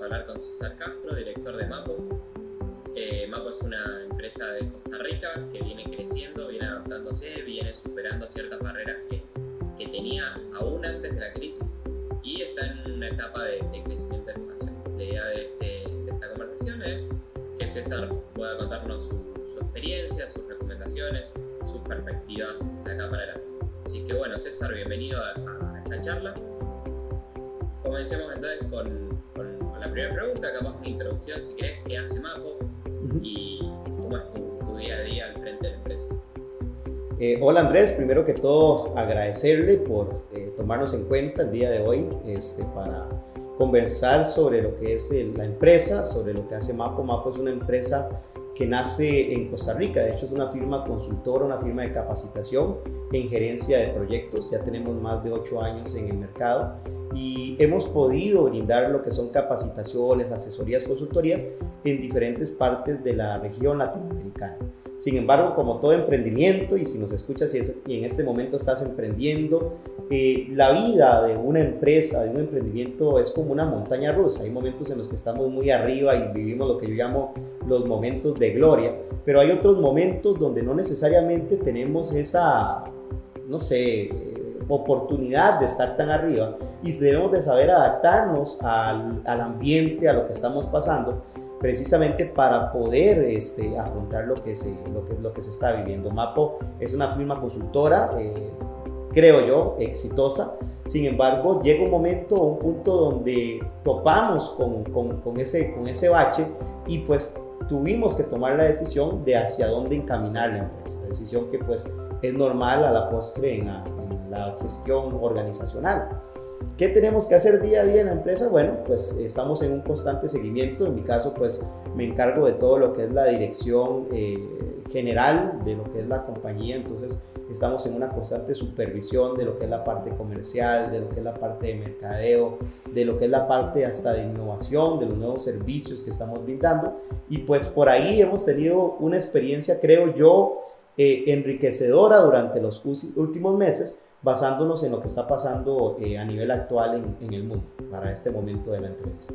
a hablar con César Castro, director de Mapo. Eh, Mapo es una empresa de Costa Rica que viene creciendo, viene adaptándose, viene superando ciertas barreras que, que tenía aún antes de la crisis y está en una etapa de, crecimiento y expansión. La idea de, este, de, esta conversación es que César pueda contarnos su, su experiencia, sus recomendaciones, sus perspectivas de acá para adelante. Así que bueno, César, bienvenido a, a esta charla. Comencemos entonces con, con, la primera pregunta, capaz una introducción, si querés, qué hace Mapo y cómo es tu, día a día al frente de la empresa. Eh, hola Andrés, primero que todo agradecerle por eh, tomarnos en cuenta el día de hoy este, para conversar sobre lo que es la empresa, sobre lo que hace Mapo. Mapo es una empresa que nace en Costa Rica. De hecho, es una firma consultora, una firma de capacitación en gerencia de proyectos. Ya tenemos más de ocho años en el mercado y hemos podido brindar lo que son capacitaciones, asesorías, consultorías en diferentes partes de la región latinoamericana. Sin embargo, como todo emprendimiento, y si nos escuchas y, en este momento estás emprendiendo, eh, la vida de una empresa, de un emprendimiento es como una montaña rusa. Hay momentos en los que estamos muy arriba y vivimos lo que yo llamo los momentos de gloria, pero hay otros momentos donde no necesariamente tenemos esa, no sé, eh, oportunidad de estar tan arriba y debemos de saber adaptarnos al, al ambiente, a lo que estamos pasando precisamente para poder este, afrontar lo que, se, lo, que, lo que se está viviendo. Mapo es una firma consultora, eh, creo yo, exitosa. Sin embargo, llega un momento, un punto donde topamos con, con, con, ese, con ese bache y pues tuvimos que tomar la decisión de hacia dónde encaminar la empresa. Decisión que pues es normal a la postre en la, gestión organizacional. ¿Qué tenemos que hacer día a día en la empresa? Bueno, pues estamos en un constante seguimiento. En mi caso, pues me encargo de todo lo que es la dirección eh, general de lo que es la compañía. Entonces, estamos en una constante supervisión de lo que es la parte comercial, de lo que es la parte de mercadeo, de lo que es la parte hasta de innovación, de los nuevos servicios que estamos brindando. Y pues por ahí hemos tenido una experiencia, creo yo, eh, enriquecedora durante los últimos meses basándonos en lo que está pasando eh, a nivel actual en, en, el mundo para este momento de la entrevista.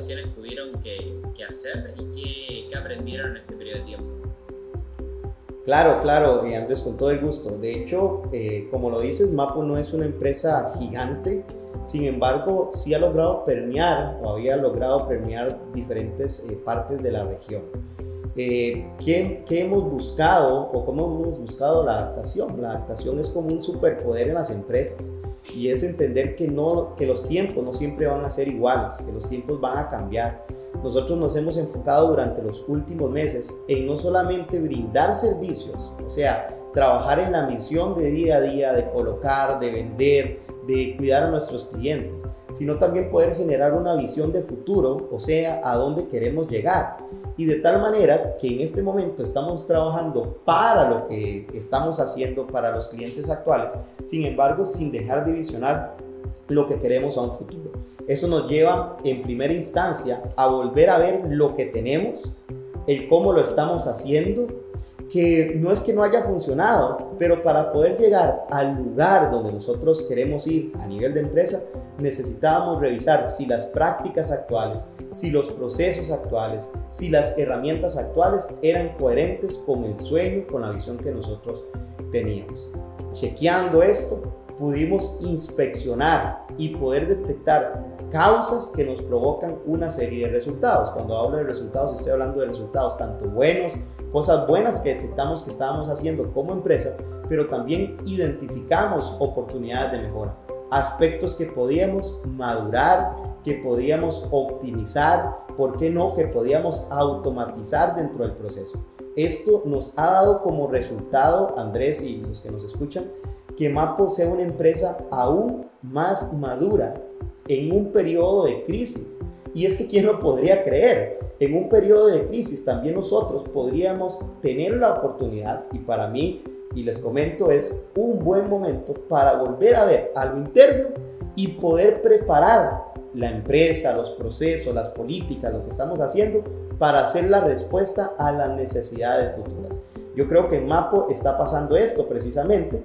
Adaptaciones tuvieron que, hacer y qué, aprendieron en este periodo de tiempo. Claro, claro, eh, Andrés, con todo el gusto. De hecho, eh, como lo dices, Mapo no es una empresa gigante, sin embargo, sí ha logrado permear o había logrado permear diferentes eh, partes de la región. ¿qué, ¿qué, hemos buscado o cómo hemos buscado la adaptación? La adaptación es como un superpoder en las empresas y es entender que, no, que los tiempos no siempre van a ser iguales, que los tiempos van a cambiar. Nosotros nos hemos enfocado durante los últimos meses en no solamente brindar servicios, o sea, trabajar en la misión de día a día, de colocar, de vender, de cuidar a nuestros clientes, sino también poder generar una visión de futuro, o sea, a dónde queremos llegar. Y de tal manera que en este momento estamos trabajando para lo que estamos haciendo para los clientes actuales, sin embargo, sin dejar de visionar lo que queremos a un futuro. Eso nos lleva en primera instancia a volver a ver lo que tenemos, el cómo lo estamos haciendo, que no es que no haya funcionado, pero para poder llegar al lugar donde nosotros queremos ir a nivel de empresa, necesitábamos revisar si las prácticas actuales, si los procesos actuales, si las herramientas actuales eran coherentes con el sueño, con la visión que nosotros teníamos. Chequeando esto, pudimos inspeccionar y poder detectar causas que nos provocan una serie de resultados. Cuando hablo de resultados, estoy hablando de resultados tanto buenos, cosas buenas que detectamos que estábamos haciendo como empresa, pero también identificamos oportunidades de mejora, aspectos que podíamos madurar, que podíamos optimizar, ¿por qué no? Que podíamos automatizar dentro del proceso. Esto nos ha dado como resultado, Andrés y los que nos escuchan, que Mapo sea una empresa aún más madura en un periodo de crisis. Y es que quién lo podría creer, en un periodo de crisis también nosotros podríamos tener la oportunidad, y para mí, y les comento, es un buen momento para volver a ver a lo interno y poder preparar la empresa, los procesos, las políticas, lo que estamos haciendo para hacer la respuesta a las necesidades futuras. Yo creo que en Mapo está pasando esto precisamente.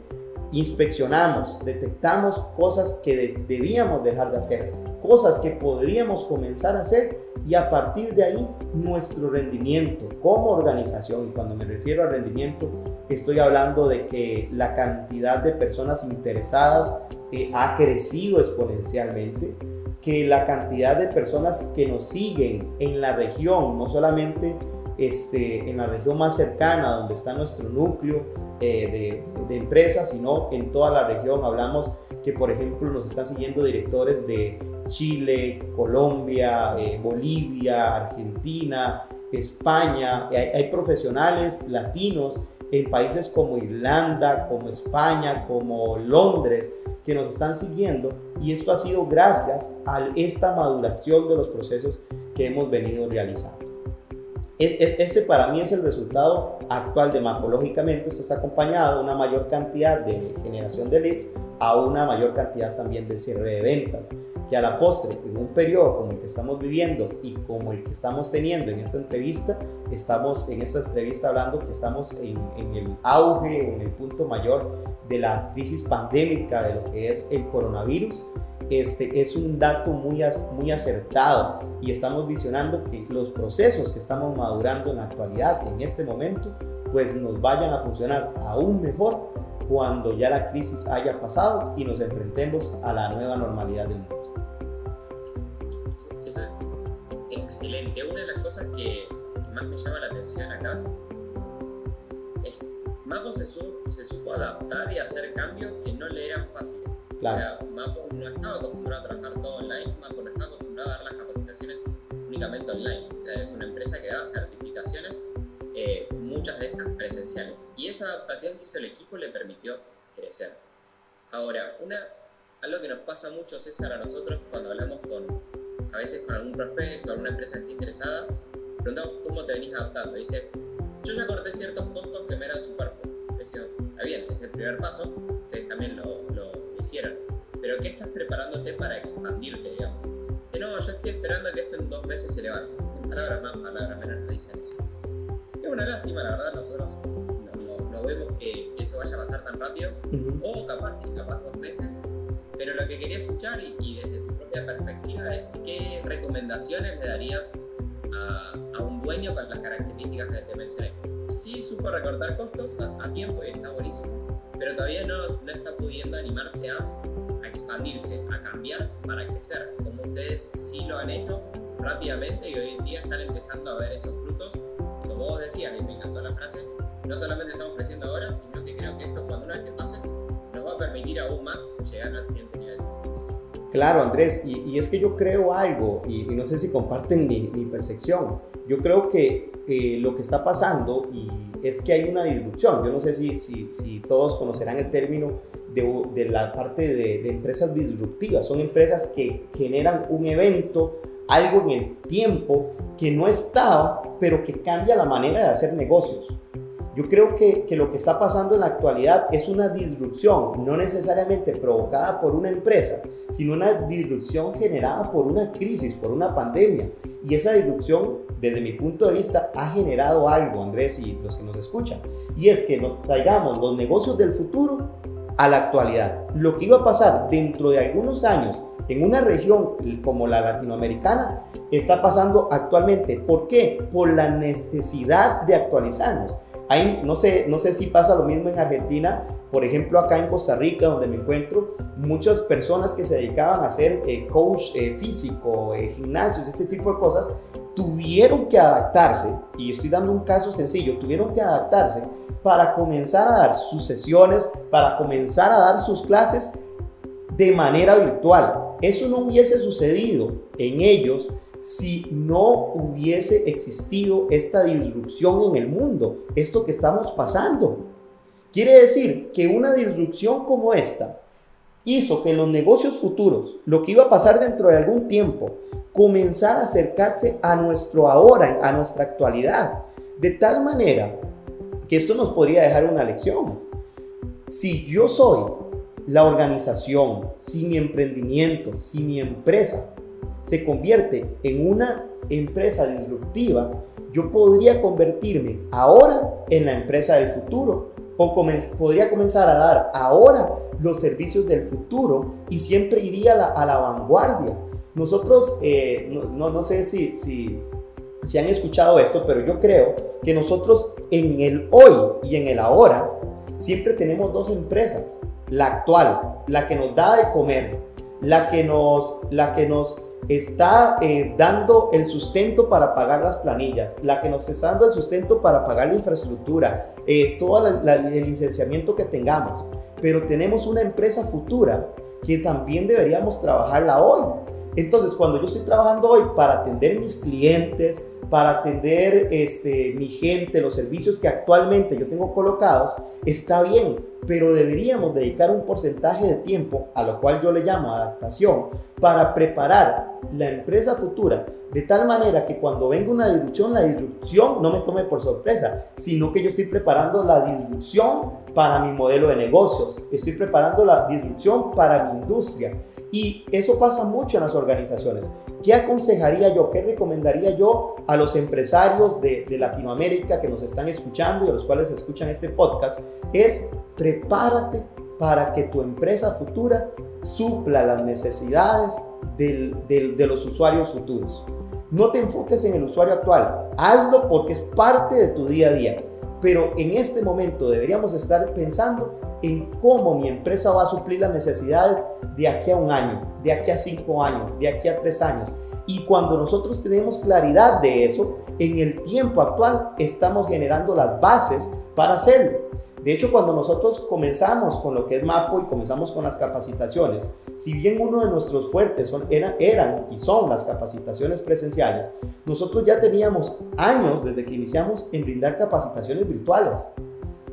Inspeccionamos, detectamos cosas que debíamos dejar de hacer, cosas que podríamos comenzar a hacer y a partir de ahí nuestro rendimiento como organización, y cuando me refiero al rendimiento, estoy hablando de que la cantidad de personas interesadas eh, ha crecido exponencialmente, que la cantidad de personas que nos siguen en la región, no solamente este, en la región más cercana donde está nuestro núcleo eh, de, empresas, sino en toda la región. Hablamos que, por ejemplo, nos están siguiendo directores de Chile, Colombia, eh, Bolivia, Argentina, España. Hay, hay profesionales latinos en países como Irlanda, como España, como Londres, que nos están siguiendo y esto ha sido gracias a esta maduración de los procesos que hemos venido realizando. E, e, ese para mí es el resultado actual de Mapo. Lógicamente esto está acompañado de una mayor cantidad de generación de leads a una mayor cantidad también de cierre de ventas que a la postre, en un periodo como el que estamos viviendo y como el que estamos teniendo en esta entrevista, estamos en esta entrevista hablando que estamos en, en el auge, en el punto mayor de la crisis pandémica de lo que es el coronavirus, este es un dato muy, muy acertado y estamos visionando que los procesos que estamos madurando en la actualidad, en este momento, pues nos vayan a funcionar aún mejor cuando ya la crisis haya pasado y nos enfrentemos a la nueva normalidad del mundo. Eso es excelente. Una de las cosas que, más me llama la atención acá es Mapo se, se, supo adaptar y hacer cambios que no le eran fáciles. Claro. Mapo no estaba acostumbrado a trabajar todo online, Mapo no estaba acostumbrado a dar las capacitaciones únicamente online. O sea, es una empresa que da certificaciones, eh, muchas de estas presenciales. Y esa adaptación que hizo el equipo le permitió crecer. Ahora, una, algo que nos pasa mucho, César, a nosotros cuando hablamos con, a veces con algún prospecto, alguna empresa que esté interesada, preguntamos cómo te venís adaptando. Dice, yo ya corté ciertos costos que me eran superfluos. Está bien, es el primer paso, ustedes también lo, lo, hicieron. Pero ¿qué estás preparándote para expandirte, digamos? Dice, no, yo estoy esperando que esto en dos meses se levante. Palabras más, palabras menos nos dicen eso. Es una lástima, la verdad, nosotros no, vemos que, eso vaya a pasar tan rápido. O capaz, capaz dos meses. Pero lo que quería escuchar y, y desde perspectiva es qué recomendaciones le darías a, un dueño con las características que te mencioné. Sí supo recortar costos a, tiempo y está buenísimo, pero todavía no, no está pudiendo animarse a, a, expandirse, a cambiar para crecer, como ustedes sí lo han hecho rápidamente y hoy en día están empezando a ver esos frutos. Como vos decías, y me encantó la frase, no solamente estamos creciendo ahora, sino que creo que esto cuando una vez que pase nos va a permitir aún más llegar al siguiente nivel. Claro, Andrés, y, es que yo creo algo, y, no sé si comparten mi, percepción, yo creo que eh, lo que está pasando y es que hay una disrupción, yo no sé si, todos conocerán el término de, la parte de, de, empresas disruptivas, son empresas que generan un evento, algo en el tiempo que no estaba, pero que cambia la manera de hacer negocios. Yo creo que, lo que está pasando en la actualidad es una disrupción, no necesariamente provocada por una empresa, sino una disrupción generada por una crisis, por una pandemia. Y esa disrupción, desde mi punto de vista, ha generado algo, Andrés y los que nos escuchan. Y es que nos traigamos los negocios del futuro a la actualidad. Lo que iba a pasar dentro de algunos años en una región como la latinoamericana está pasando actualmente. ¿Por qué? Por la necesidad de actualizarnos no, sé, no sé si pasa lo mismo en Argentina, por ejemplo acá en Costa Rica donde me encuentro, muchas personas que se dedicaban a ser eh, coach eh, físico, eh, gimnasios, este tipo de cosas, tuvieron que adaptarse, y estoy dando un caso sencillo, tuvieron que adaptarse para comenzar a dar sus sesiones, para comenzar a dar sus clases de manera virtual. Eso no hubiese sucedido en ellos si no hubiese existido esta disrupción en el mundo, esto que estamos pasando. Quiere decir que una disrupción como esta hizo que los negocios futuros, lo que iba a pasar dentro de algún tiempo, comenzara a acercarse a nuestro ahora, a nuestra actualidad, de tal manera que esto nos podría dejar una lección. Si yo soy la organización, si mi emprendimiento, si mi empresa se convierte en una empresa disruptiva, yo podría convertirme ahora en la empresa del futuro o podría comenzar a dar ahora los servicios del futuro y siempre iría a la, vanguardia. Nosotros, eh, no, no, sé si, si, si han escuchado esto, pero yo creo que nosotros en el hoy y en el ahora siempre tenemos dos empresas. La actual, la que nos da de comer, la que nos, la que nos está eh, dando el sustento para pagar las planillas, la que nos está dando el sustento para pagar la infraestructura, eh, todo el licenciamiento que tengamos. Pero tenemos una empresa futura que también deberíamos trabajarla hoy. Entonces, cuando yo estoy trabajando hoy para atender mis clientes, para atender este, mi gente, los servicios que actualmente yo tengo colocados, está bien, pero deberíamos dedicar un porcentaje de tiempo, a lo cual yo le llamo adaptación, para preparar la empresa futura de tal manera que cuando venga una disrupción, la disrupción no me tome por sorpresa, sino que yo estoy preparando la disrupción para mi modelo de negocios, estoy preparando la disrupción para mi industria. Y eso pasa mucho en las organizaciones. ¿Qué aconsejaría yo, qué recomendaría yo a los empresarios de, Latinoamérica que nos están escuchando y a los cuales escuchan este podcast? Es prepárate para que tu empresa futura supla las necesidades de los usuarios futuros. No te enfoques en el usuario actual, hazlo porque es parte de tu día a día. Pero en este momento deberíamos estar pensando en cómo mi empresa va a suplir las necesidades de aquí a un año, de aquí a cinco años, de aquí a tres años. Y cuando nosotros tenemos claridad de eso, en el tiempo actual estamos generando las bases para hacerlo. De hecho, cuando nosotros comenzamos con lo que es MAPO y comenzamos con las capacitaciones, si bien uno de nuestros fuertes eran y son las capacitaciones presenciales, nosotros ya teníamos años desde que iniciamos en brindar capacitaciones virtuales.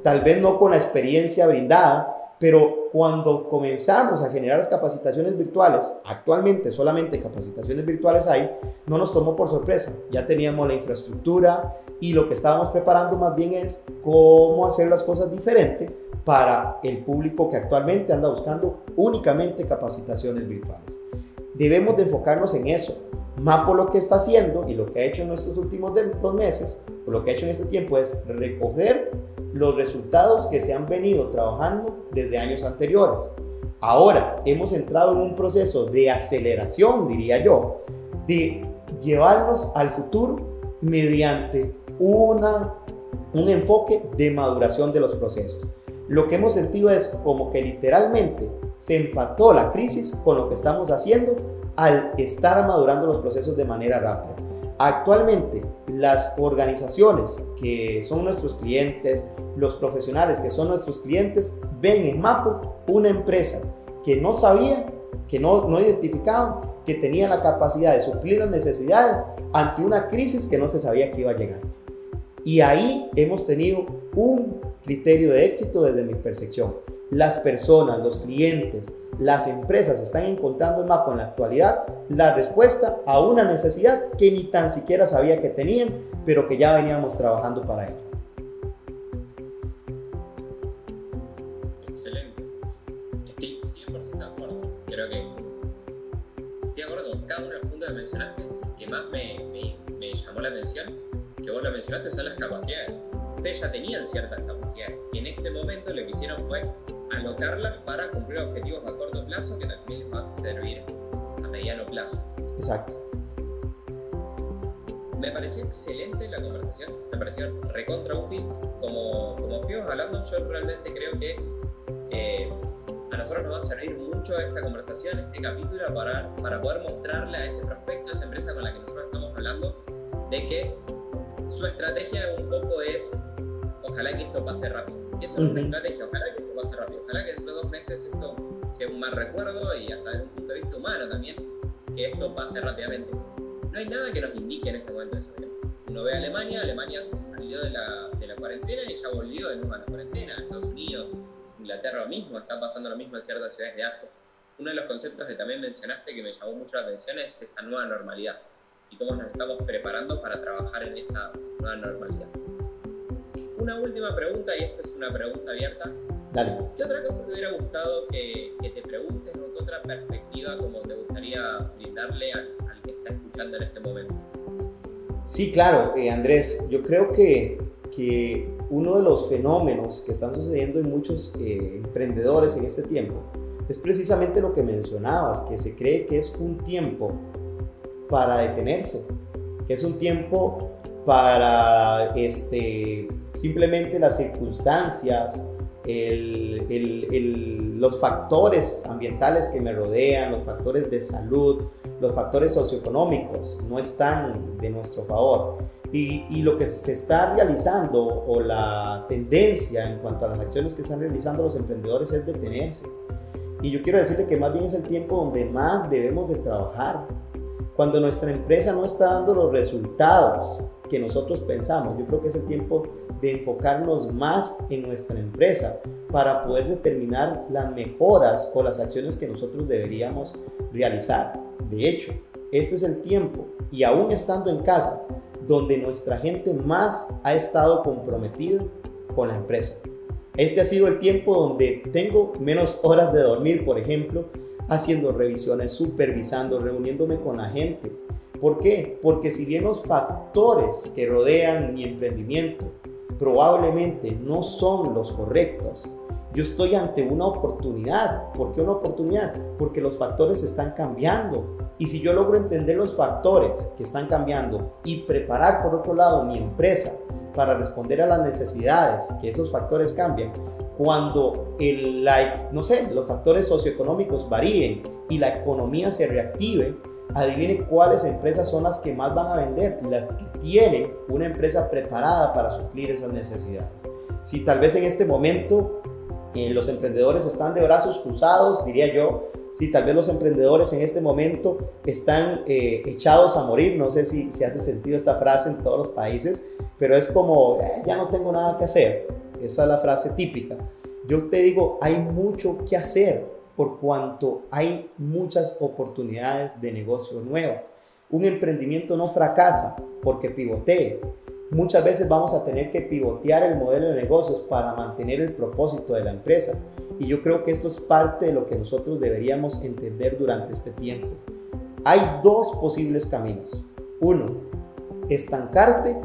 Tal vez no con la experiencia brindada, pero cuando comenzamos a generar las capacitaciones virtuales, actualmente solamente capacitaciones virtuales hay, no nos tomó por sorpresa. Ya teníamos la infraestructura y lo que estábamos preparando más bien es cómo hacer las cosas diferente para el público que actualmente anda buscando únicamente capacitaciones virtuales. Debemos de enfocarnos en eso. Mapo lo que está haciendo y lo que ha hecho en estos últimos dos meses, o lo que ha hecho en este tiempo es recoger los resultados que se han venido trabajando desde años anteriores. Ahora hemos entrado en un proceso de aceleración, diría yo, de llevarnos al futuro mediante una, un enfoque de maduración de los procesos. Lo que hemos sentido es como que literalmente se empató la crisis con lo que estamos haciendo al estar madurando los procesos de manera rápida. Actualmente, las organizaciones que son nuestros clientes, los profesionales que son nuestros clientes, ven en Mapo una empresa que no sabía, que no, no identificaban, que tenía la capacidad de suplir las necesidades ante una crisis que no se sabía que iba a llegar. Y ahí hemos tenido un criterio de éxito desde mi percepción. Las personas, los clientes, las empresas están encontrando en Mapo en la actualidad la respuesta a una necesidad que ni tan siquiera sabía que tenían, pero que ya veníamos trabajando para ello. Excelente. Estoy 100% de acuerdo. Creo que estoy de acuerdo con cada uno de los puntos que mencionaste. que más me, me, me llamó la atención, que vos lo mencionaste, son las capacidades. Ustedes ya tenían ciertas capacidades y en este momento lo que hicieron fue alocarlas para cumplir objetivos a corto plazo que también les va a servir a mediano plazo. Exacto. Me pareció excelente la conversación, me pareció recontra útil. Como, como fuimos hablando, yo realmente creo que eh, a nosotros nos va a servir mucho esta conversación, este capítulo, para, para poder mostrarle a ese prospecto, a esa empresa con la que nosotros estamos hablando, de que su estrategia un poco es, ojalá que esto pase rápido. Que eso es una estrategia, ojalá que. Que dentro de dos meses esto sea un mal recuerdo y hasta desde un punto de vista humano también, que esto pase rápidamente. No hay nada que nos indique en este momento eso. Uno ve a Alemania, Alemania salió de la, de la cuarentena y ya volvió de nuevo a la cuarentena. Estados Unidos, Inglaterra lo mismo, está pasando lo mismo en ciertas ciudades de Asia. Uno de los conceptos que también mencionaste que me llamó mucho la atención es esta nueva normalidad y cómo nos estamos preparando para trabajar en esta nueva normalidad. Una última pregunta, y esta es una pregunta abierta. Dale. ¿Qué otra cosa te hubiera gustado que, te preguntes o qué otra perspectiva como te gustaría brindarle a, arrancando en este momento. Sí, claro, eh, Andrés, yo creo que, que, uno de los fenómenos que están sucediendo en muchos eh, emprendedores en este tiempo es precisamente lo que mencionabas, que se cree que es un tiempo para detenerse, que es un tiempo para este, simplemente las circunstancias, los factores ambientales que me rodean, los factores de salud, los factores socioeconómicos no están de nuestro favor. Y, y, lo que se está realizando o la tendencia en cuanto a las acciones que están realizando los emprendedores es detenerse. Y yo quiero decirle que más bien es el tiempo donde más debemos de trabajar. Cuando nuestra empresa no está dando los resultados que nosotros pensamos, yo creo que es el tiempo de enfocarnos más en nuestra empresa para poder determinar las mejoras o las acciones que nosotros deberíamos realizar. De hecho, este es el tiempo, y aún estando en casa, donde nuestra gente más ha estado comprometida con la empresa. Este ha sido el tiempo donde tengo menos horas de dormir, por ejemplo, haciendo revisiones, supervisando, reuniéndome con la gente. ¿Por qué? Porque si bien los factores que rodean mi emprendimiento probablemente no son los correctos. Yo estoy ante una oportunidad. ¿Por qué una oportunidad? Porque los factores están cambiando. Y si yo logro entender los factores que están cambiando y preparar por otro lado mi empresa para responder a las necesidades que esos factores cambian, cuando el, no sé, los factores socioeconómicos varíen y la economía se reactive, adivine cuáles empresas son las que más van a vender, las que tienen una empresa preparada para suplir esas necesidades. Si tal vez en este momento eh, los emprendedores están de brazos cruzados, diría yo, si tal vez los emprendedores en este momento están eh, echados a morir, no sé si, si hace sentido esta frase en todos los países, pero es como, eh, ya no tengo nada que hacer, esa es la frase típica. Yo te digo, hay mucho que hacer, por cuanto hay muchas oportunidades de negocio nuevo. Un emprendimiento no fracasa porque pivotee. Muchas veces vamos a tener que pivotear el modelo de negocios para mantener el propósito de la empresa. Y yo creo que esto es parte de lo que nosotros deberíamos entender durante este tiempo. Hay dos posibles caminos. Uno, estancarte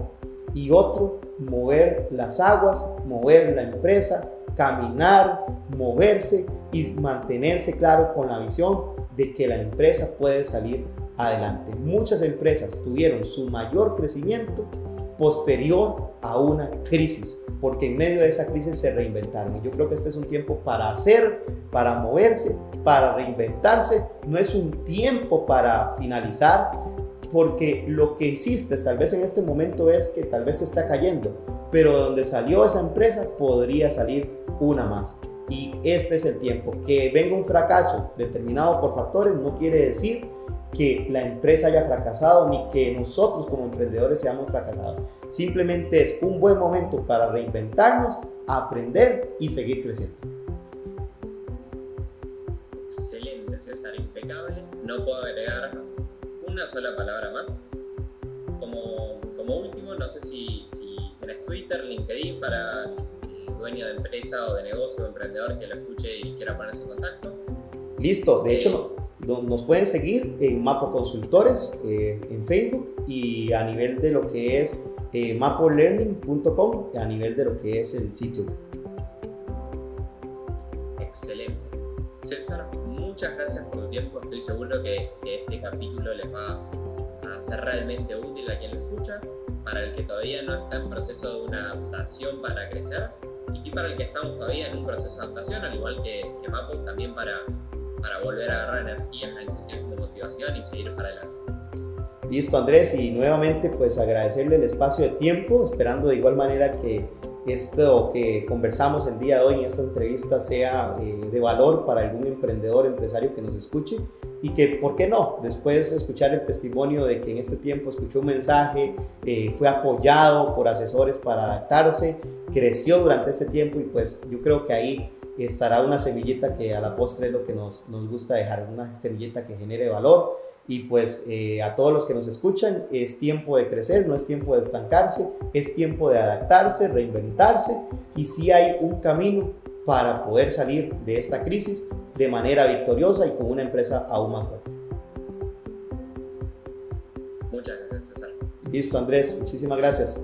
y otro, mover las aguas, mover la empresa, caminar, moverse y mantenerse claro con la visión de que la empresa puede salir adelante. Muchas empresas tuvieron su mayor crecimiento posterior a una crisis, porque en medio de esa crisis se reinventaron. Y yo creo que este es un tiempo para hacer, para moverse, para reinventarse. No es un tiempo para finalizar, porque lo que hiciste tal vez en este momento es que tal vez se está cayendo, pero donde salió esa empresa podría salir una más. Y este es el tiempo. Que venga un fracaso determinado por factores no quiere decir que la empresa haya fracasado ni que nosotros como emprendedores seamos fracasados. Simplemente es un buen momento para reinventarnos, aprender y seguir creciendo. Excelente, César, impecable. No puedo agregar una sola palabra más. Como, como último, no sé si, si tienes Twitter, LinkedIn para dueño de empresa o de negocio o emprendedor que lo escuche y quiera ponerse en contacto. Listo, de hecho eh, nos pueden seguir en Mapo Consultores eh, en Facebook y a nivel de lo que es eh, mapolearning.com, a nivel de lo que es el sitio. Excelente. César, muchas gracias por tu tiempo. Estoy seguro que, que este capítulo les va a ser realmente útil a quien lo escucha. Para el que todavía no está en proceso de una adaptación para crecer, y para el que estamos todavía en un proceso de adaptación, al igual que, que Mapo, también para, para volver a agarrar energías, entusiasmo, motivación y seguir para adelante. Listo Andrés y nuevamente pues agradecerle el espacio de tiempo, esperando de igual manera que esto que conversamos el día de hoy en esta entrevista sea eh, de valor para algún emprendedor, empresario que nos escuche y que, ¿por qué no? Después escuchar el testimonio de que en este tiempo escuchó un mensaje, eh, fue apoyado por asesores para adaptarse, creció durante este tiempo y pues yo creo que ahí estará una semillita que a la postre es lo que nos, nos gusta dejar, una semillita que genere valor. Y pues eh, a todos los que nos escuchan, es tiempo de crecer, no es tiempo de estancarse, es tiempo de adaptarse, reinventarse y si hay un camino para poder salir de esta crisis de manera victoriosa y con una empresa aún más fuerte. Muchas gracias, César. Listo, Andrés, muchísimas gracias.